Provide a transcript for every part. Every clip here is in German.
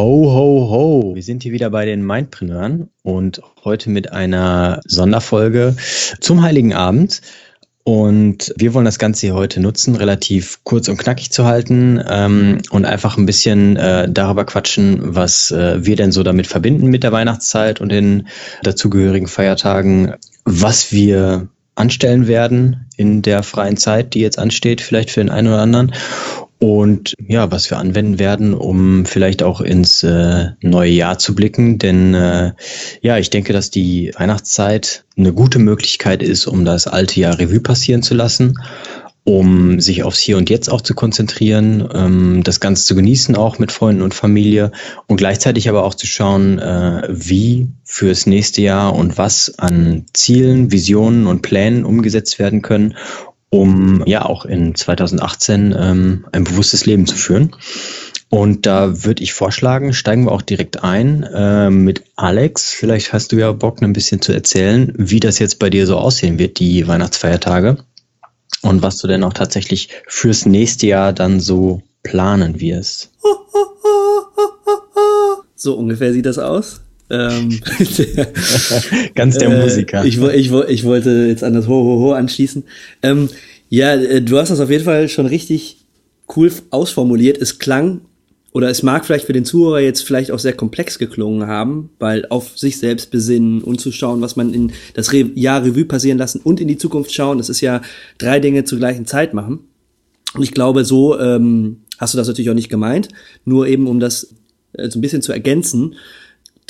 Ho, ho, ho. Wir sind hier wieder bei den Mindpreneuren und heute mit einer Sonderfolge zum Heiligen Abend. Und wir wollen das Ganze hier heute nutzen, relativ kurz und knackig zu halten ähm, und einfach ein bisschen äh, darüber quatschen, was äh, wir denn so damit verbinden mit der Weihnachtszeit und den dazugehörigen Feiertagen, was wir anstellen werden in der freien Zeit, die jetzt ansteht, vielleicht für den einen oder anderen und ja, was wir anwenden werden, um vielleicht auch ins äh, neue Jahr zu blicken. Denn äh, ja, ich denke, dass die Weihnachtszeit eine gute Möglichkeit ist, um das alte Jahr Revue passieren zu lassen, um sich aufs Hier und Jetzt auch zu konzentrieren, ähm, das Ganze zu genießen, auch mit Freunden und Familie und gleichzeitig aber auch zu schauen, äh, wie fürs nächste Jahr und was an Zielen, Visionen und Plänen umgesetzt werden können, um ja auch in 2018 ähm, ein bewusstes Leben zu führen. Und da würde ich vorschlagen, steigen wir auch direkt ein äh, mit Alex. Vielleicht hast du ja Bock, ein bisschen zu erzählen, wie das jetzt bei dir so aussehen wird, die Weihnachtsfeiertage. Und was du denn auch tatsächlich fürs nächste Jahr dann so planen wirst. So ungefähr sieht das aus. Ähm, Ganz der äh, Musiker. Ich, ich, ich wollte jetzt an das Ho Ho Ho anschließen. Ähm, ja, äh, du hast das auf jeden Fall schon richtig cool ausformuliert. Es klang oder es mag vielleicht für den Zuhörer jetzt vielleicht auch sehr komplex geklungen haben, weil auf sich selbst besinnen und zu schauen, was man in das Re Jahr Revue passieren lassen und in die Zukunft schauen, das ist ja drei Dinge zur gleichen Zeit machen. Und ich glaube, so ähm, hast du das natürlich auch nicht gemeint, nur eben um das äh, so ein bisschen zu ergänzen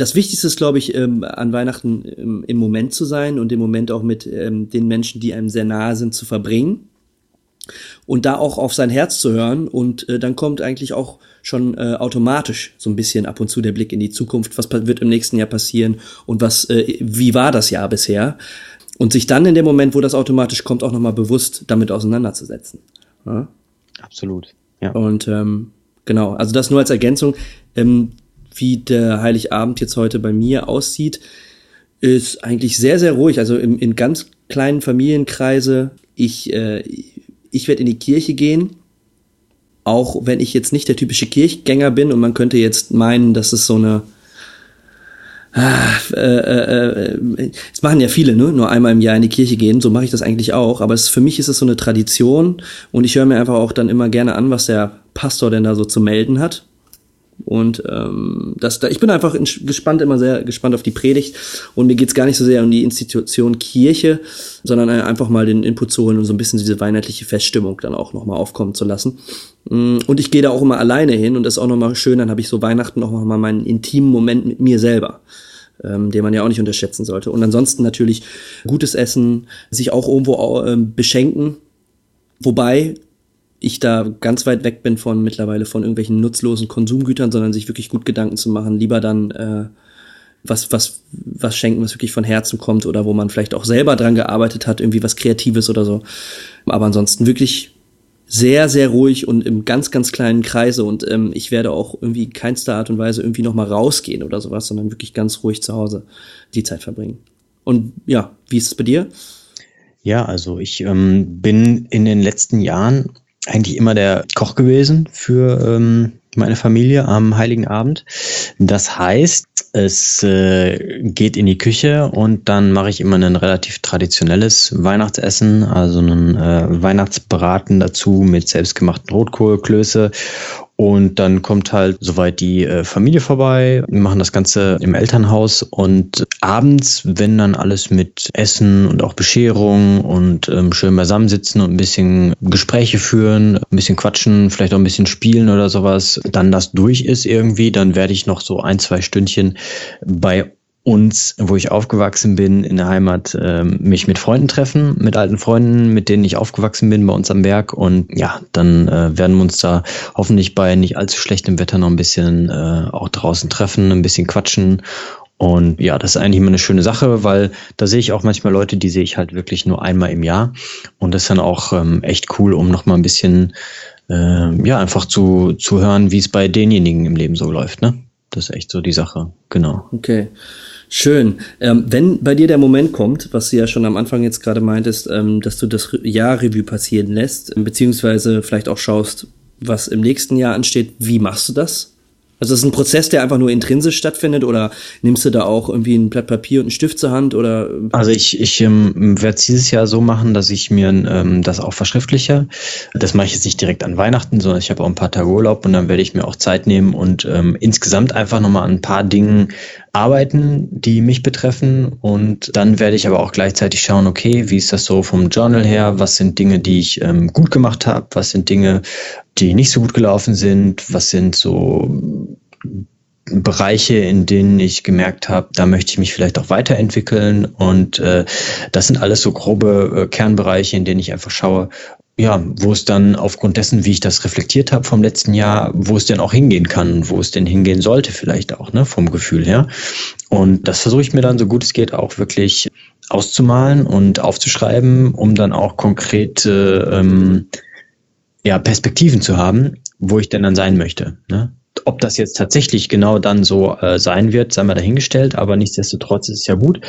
das Wichtigste ist, glaube ich, ähm, an Weihnachten ähm, im Moment zu sein und im Moment auch mit ähm, den Menschen, die einem sehr nahe sind, zu verbringen. Und da auch auf sein Herz zu hören. Und äh, dann kommt eigentlich auch schon äh, automatisch so ein bisschen ab und zu der Blick in die Zukunft. Was wird im nächsten Jahr passieren? Und was, äh, wie war das Jahr bisher? Und sich dann in dem Moment, wo das automatisch kommt, auch nochmal bewusst damit auseinanderzusetzen. Ja? Absolut. Ja. Und ähm, genau, also das nur als Ergänzung. Ähm, wie der Heiligabend jetzt heute bei mir aussieht, ist eigentlich sehr, sehr ruhig. Also im, in ganz kleinen Familienkreise. Ich, äh, ich werde in die Kirche gehen, auch wenn ich jetzt nicht der typische Kirchgänger bin und man könnte jetzt meinen, dass es so eine Ah, äh, äh, äh, es machen ja viele, ne? Nur einmal im Jahr in die Kirche gehen. So mache ich das eigentlich auch. Aber es, für mich ist es so eine Tradition und ich höre mir einfach auch dann immer gerne an, was der Pastor denn da so zu melden hat. Und ähm, das, da, ich bin einfach in, gespannt, immer sehr gespannt auf die Predigt. Und mir geht's gar nicht so sehr um die Institution Kirche, sondern einfach mal den Input zu holen und so ein bisschen diese weihnachtliche Feststimmung dann auch nochmal aufkommen zu lassen. Mm, und ich gehe da auch immer alleine hin und das ist auch nochmal schön, dann habe ich so Weihnachten auch nochmal meinen intimen Moment mit mir selber. Ähm, den man ja auch nicht unterschätzen sollte. Und ansonsten natürlich gutes Essen, sich auch irgendwo äh, beschenken. Wobei ich da ganz weit weg bin von mittlerweile von irgendwelchen nutzlosen Konsumgütern, sondern sich wirklich gut Gedanken zu machen, lieber dann äh, was, was, was schenken, was wirklich von Herzen kommt oder wo man vielleicht auch selber dran gearbeitet hat, irgendwie was Kreatives oder so. Aber ansonsten wirklich sehr, sehr ruhig und im ganz, ganz kleinen Kreise und ähm, ich werde auch irgendwie keinster Art und Weise irgendwie nochmal rausgehen oder sowas, sondern wirklich ganz ruhig zu Hause die Zeit verbringen. Und ja, wie ist es bei dir? Ja, also ich ähm, bin in den letzten Jahren eigentlich immer der Koch gewesen für ähm, meine Familie am Heiligen Abend. Das heißt, es äh, geht in die Küche und dann mache ich immer ein relativ traditionelles Weihnachtsessen, also einen äh, Weihnachtsbraten dazu mit selbstgemachten Rotkohlklöße und dann kommt halt soweit die äh, Familie vorbei. Machen das Ganze im Elternhaus und abends, wenn dann alles mit Essen und auch Bescherung und ähm, schön beisammensitzen und ein bisschen Gespräche führen, ein bisschen quatschen, vielleicht auch ein bisschen spielen oder sowas, dann das durch ist irgendwie, dann werde ich noch so ein, zwei Stündchen bei uns, wo ich aufgewachsen bin, in der Heimat, äh, mich mit Freunden treffen, mit alten Freunden, mit denen ich aufgewachsen bin bei uns am Berg. Und ja, dann äh, werden wir uns da hoffentlich bei nicht allzu schlechtem Wetter noch ein bisschen äh, auch draußen treffen, ein bisschen quatschen. Und ja, das ist eigentlich immer eine schöne Sache, weil da sehe ich auch manchmal Leute, die sehe ich halt wirklich nur einmal im Jahr. Und das ist dann auch ähm, echt cool, um nochmal ein bisschen, äh, ja, einfach zu, zu hören, wie es bei denjenigen im Leben so läuft, ne? Das ist echt so die Sache, genau. Okay. Schön. Ähm, wenn bei dir der Moment kommt, was du ja schon am Anfang jetzt gerade meintest, ähm, dass du das Jahr Revue passieren lässt, beziehungsweise vielleicht auch schaust, was im nächsten Jahr ansteht, wie machst du das? Also ist es ein Prozess, der einfach nur intrinsisch stattfindet oder nimmst du da auch irgendwie ein Blatt Papier und einen Stift zur Hand oder? Also ich, ich ähm, werde es dieses Jahr so machen, dass ich mir ähm, das auch verschriftliche. Das mache ich jetzt nicht direkt an Weihnachten, sondern ich habe auch ein paar Tage Urlaub und dann werde ich mir auch Zeit nehmen und ähm, insgesamt einfach nochmal an ein paar Dingen arbeiten, die mich betreffen. Und dann werde ich aber auch gleichzeitig schauen, okay, wie ist das so vom Journal her? Was sind Dinge, die ich ähm, gut gemacht habe? Was sind Dinge, die nicht so gut gelaufen sind? Was sind so Bereiche, in denen ich gemerkt habe, da möchte ich mich vielleicht auch weiterentwickeln. Und äh, das sind alles so grobe äh, Kernbereiche, in denen ich einfach schaue, ja, wo es dann aufgrund dessen, wie ich das reflektiert habe vom letzten Jahr, wo es denn auch hingehen kann, wo es denn hingehen sollte, vielleicht auch, ne, vom Gefühl her. Und das versuche ich mir dann so gut es geht auch wirklich auszumalen und aufzuschreiben, um dann auch konkrete ähm, ja, Perspektiven zu haben, wo ich denn dann sein möchte. Ne? Ob das jetzt tatsächlich genau dann so äh, sein wird, sei mal dahingestellt, aber nichtsdestotrotz ist es ja gut.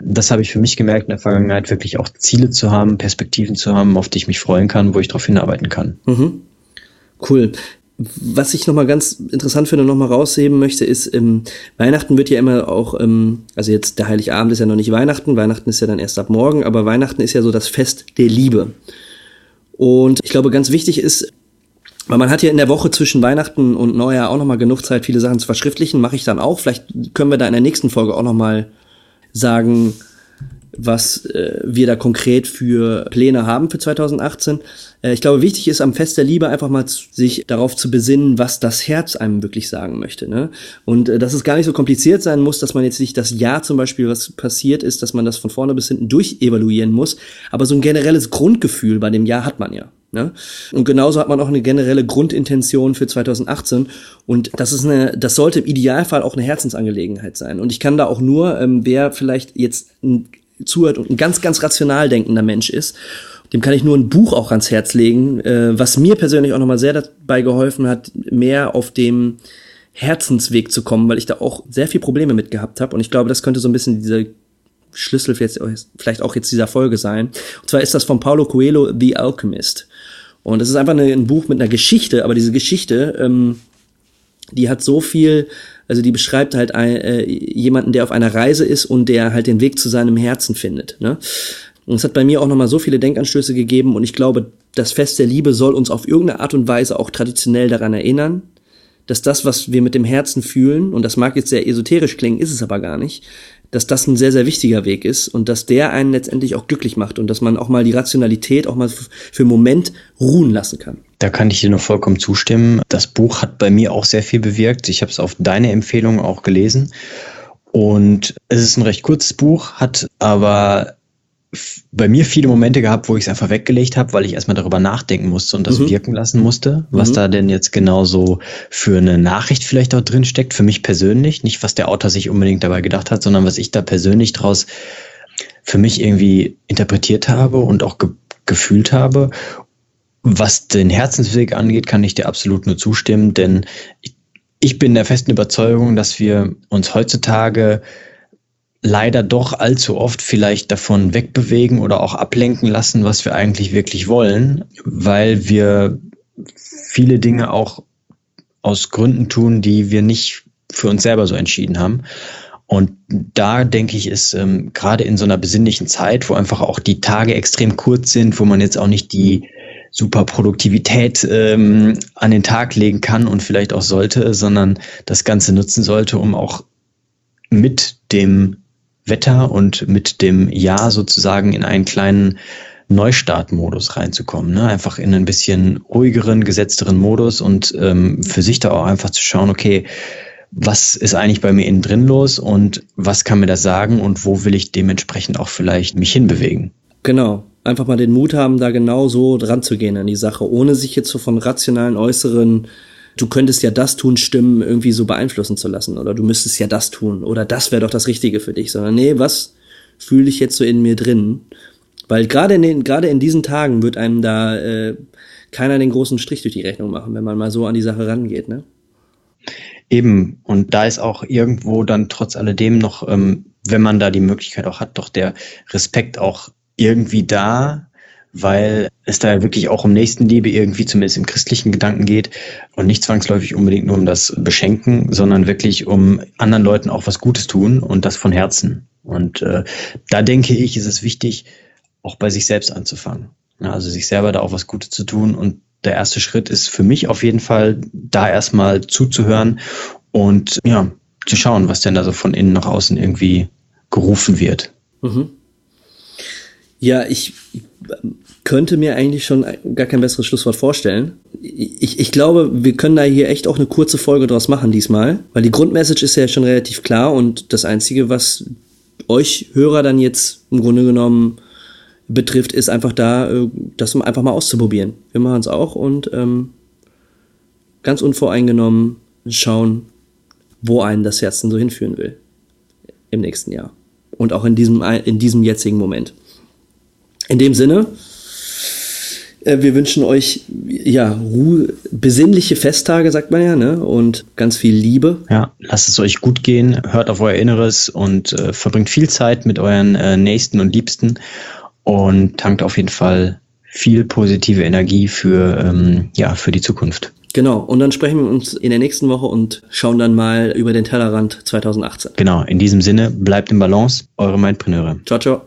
Das habe ich für mich gemerkt in der Vergangenheit, wirklich auch Ziele zu haben, Perspektiven zu haben, auf die ich mich freuen kann, wo ich darauf hinarbeiten kann. Mhm. Cool. Was ich nochmal ganz interessant finde und nochmal rausheben möchte, ist, ähm, Weihnachten wird ja immer auch, ähm, also jetzt der Heiligabend ist ja noch nicht Weihnachten, Weihnachten ist ja dann erst ab morgen, aber Weihnachten ist ja so das Fest der Liebe. Und ich glaube, ganz wichtig ist, weil man hat ja in der Woche zwischen Weihnachten und Neujahr auch nochmal genug Zeit, viele Sachen zu verschriftlichen. Mache ich dann auch. Vielleicht können wir da in der nächsten Folge auch nochmal sagen, was äh, wir da konkret für Pläne haben für 2018. Äh, ich glaube, wichtig ist am Fest der Liebe einfach mal sich darauf zu besinnen, was das Herz einem wirklich sagen möchte. Ne? Und äh, dass es gar nicht so kompliziert sein muss, dass man jetzt nicht das Jahr zum Beispiel, was passiert ist, dass man das von vorne bis hinten durchevaluieren muss. Aber so ein generelles Grundgefühl bei dem Jahr hat man ja. Ne? Und genauso hat man auch eine generelle Grundintention für 2018. Und das ist eine, das sollte im Idealfall auch eine Herzensangelegenheit sein. Und ich kann da auch nur, ähm, wer vielleicht jetzt ein, zuhört und ein ganz, ganz rational denkender Mensch ist, dem kann ich nur ein Buch auch ans Herz legen, äh, was mir persönlich auch nochmal sehr dabei geholfen hat, mehr auf dem Herzensweg zu kommen, weil ich da auch sehr viel Probleme mit gehabt habe. Und ich glaube, das könnte so ein bisschen diese Schlüssel jetzt, vielleicht auch jetzt dieser Folge sein. Und zwar ist das von Paulo Coelho, The Alchemist. Und das ist einfach ein Buch mit einer Geschichte, aber diese Geschichte, ähm, die hat so viel, also die beschreibt halt ein, äh, jemanden, der auf einer Reise ist und der halt den Weg zu seinem Herzen findet. Ne? Und es hat bei mir auch nochmal so viele Denkanstöße gegeben und ich glaube, das Fest der Liebe soll uns auf irgendeine Art und Weise auch traditionell daran erinnern, dass das, was wir mit dem Herzen fühlen, und das mag jetzt sehr esoterisch klingen, ist es aber gar nicht, dass das ein sehr, sehr wichtiger Weg ist und dass der einen letztendlich auch glücklich macht und dass man auch mal die Rationalität auch mal für einen Moment ruhen lassen kann. Da kann ich dir nur vollkommen zustimmen. Das Buch hat bei mir auch sehr viel bewirkt. Ich habe es auf deine Empfehlung auch gelesen. Und es ist ein recht kurzes Buch, hat aber bei mir viele Momente gehabt, wo ich es einfach weggelegt habe, weil ich erstmal darüber nachdenken musste und das mhm. wirken lassen musste, was mhm. da denn jetzt genauso für eine Nachricht vielleicht auch drin steckt, für mich persönlich. Nicht, was der Autor sich unbedingt dabei gedacht hat, sondern was ich da persönlich draus für mich irgendwie interpretiert habe und auch ge gefühlt habe. Was den Herzensweg angeht, kann ich dir absolut nur zustimmen, denn ich, ich bin der festen Überzeugung, dass wir uns heutzutage leider doch allzu oft vielleicht davon wegbewegen oder auch ablenken lassen, was wir eigentlich wirklich wollen, weil wir viele Dinge auch aus Gründen tun, die wir nicht für uns selber so entschieden haben. Und da denke ich, ist ähm, gerade in so einer besinnlichen Zeit, wo einfach auch die Tage extrem kurz sind, wo man jetzt auch nicht die super Produktivität ähm, an den Tag legen kann und vielleicht auch sollte, sondern das Ganze nutzen sollte, um auch mit dem Wetter und mit dem Jahr sozusagen in einen kleinen Neustartmodus reinzukommen. Ne? Einfach in ein bisschen ruhigeren, gesetzteren Modus und ähm, für sich da auch einfach zu schauen, okay, was ist eigentlich bei mir innen drin los und was kann mir das sagen und wo will ich dementsprechend auch vielleicht mich hinbewegen. Genau. Einfach mal den Mut haben, da genau so dran zu gehen an die Sache, ohne sich jetzt so von rationalen äußeren du könntest ja das tun, Stimmen irgendwie so beeinflussen zu lassen oder du müsstest ja das tun oder das wäre doch das Richtige für dich, sondern nee, was fühle ich jetzt so in mir drin? Weil gerade in gerade in diesen Tagen wird einem da äh, keiner den großen Strich durch die Rechnung machen, wenn man mal so an die Sache rangeht, ne? Eben, und da ist auch irgendwo dann trotz alledem noch, ähm, wenn man da die Möglichkeit auch hat, doch der Respekt auch irgendwie da, weil es da ja wirklich auch um Nächstenliebe irgendwie zumindest im christlichen Gedanken geht und nicht zwangsläufig unbedingt nur um das Beschenken, sondern wirklich um anderen Leuten auch was Gutes tun und das von Herzen. Und äh, da denke ich, ist es wichtig, auch bei sich selbst anzufangen. Ja, also sich selber da auch was Gutes zu tun. Und der erste Schritt ist für mich auf jeden Fall, da erstmal zuzuhören und ja, zu schauen, was denn da so von innen nach außen irgendwie gerufen wird. Mhm. Ja, ich könnte mir eigentlich schon gar kein besseres Schlusswort vorstellen. Ich, ich glaube, wir können da hier echt auch eine kurze Folge draus machen diesmal, weil die Grundmessage ist ja schon relativ klar und das Einzige, was euch Hörer dann jetzt im Grunde genommen betrifft, ist einfach da, äh, das einfach mal auszuprobieren. Wir machen es auch und ähm, ganz unvoreingenommen schauen, wo einen das Herz denn so hinführen will im nächsten Jahr und auch in diesem in diesem jetzigen Moment. In dem Sinne, äh, wir wünschen euch ja Ruhe, besinnliche Festtage, sagt man ja, ne? Und ganz viel Liebe. Ja, lasst es euch gut gehen, hört auf euer Inneres und äh, verbringt viel Zeit mit euren äh, Nächsten und Liebsten und tankt auf jeden Fall viel positive Energie für ähm, ja für die Zukunft. Genau, und dann sprechen wir uns in der nächsten Woche und schauen dann mal über den Tellerrand 2018. Genau, in diesem Sinne, bleibt im Balance, eure Mindpreneure. Ciao, ciao.